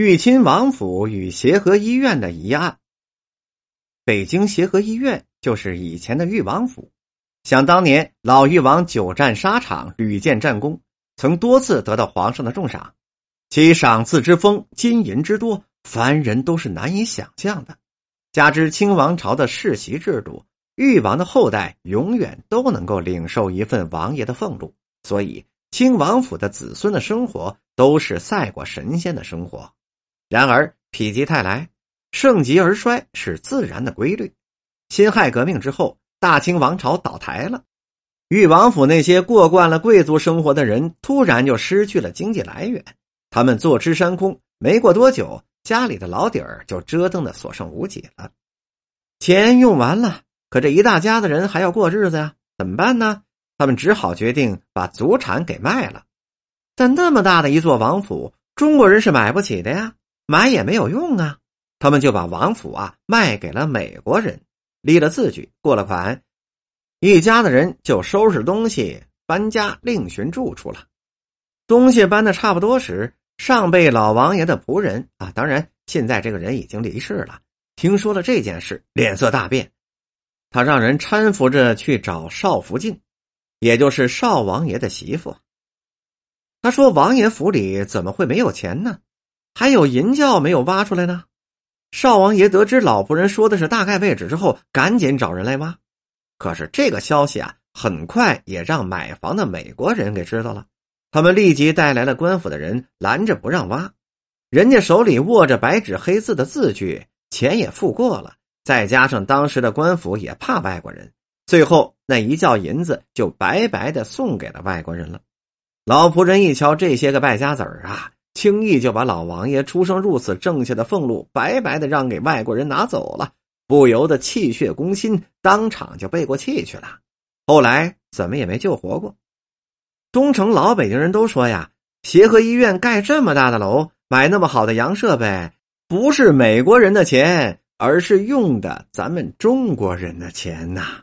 豫亲王府与协和医院的疑案。北京协和医院就是以前的豫王府。想当年，老豫王久战沙场，屡建战功，曾多次得到皇上的重赏，其赏赐之丰，金银之多，凡人都是难以想象的。加之清王朝的世袭制度，豫王的后代永远都能够领受一份王爷的俸禄，所以清王府的子孙的生活都是赛过神仙的生活。然而，否极泰来，盛极而衰是自然的规律。辛亥革命之后，大清王朝倒台了，豫王府那些过惯了贵族生活的人，突然就失去了经济来源。他们坐吃山空，没过多久，家里的老底儿就折腾的所剩无几了。钱用完了，可这一大家子人还要过日子呀，怎么办呢？他们只好决定把祖产给卖了。但那么大的一座王府，中国人是买不起的呀。买也没有用啊，他们就把王府啊卖给了美国人，立了字据，过了款，一家子人就收拾东西搬家，另寻住处了。东西搬的差不多时，上辈老王爷的仆人啊，当然现在这个人已经离世了，听说了这件事，脸色大变，他让人搀扶着去找少福晋，也就是少王爷的媳妇。他说：“王爷府里怎么会没有钱呢？”还有银窖没有挖出来呢。少王爷得知老仆人说的是大概位置之后，赶紧找人来挖。可是这个消息啊，很快也让买房的美国人给知道了。他们立即带来了官府的人，拦着不让挖。人家手里握着白纸黑字的字据，钱也付过了，再加上当时的官府也怕外国人，最后那一窖银子就白白的送给了外国人了。老仆人一瞧这些个败家子儿啊！轻易就把老王爷出生入死挣下的俸禄白白的让给外国人拿走了，不由得气血攻心，当场就背过气去了。后来怎么也没救活过。东城老北京人都说呀，协和医院盖这么大的楼，买那么好的洋设备，不是美国人的钱，而是用的咱们中国人的钱呐。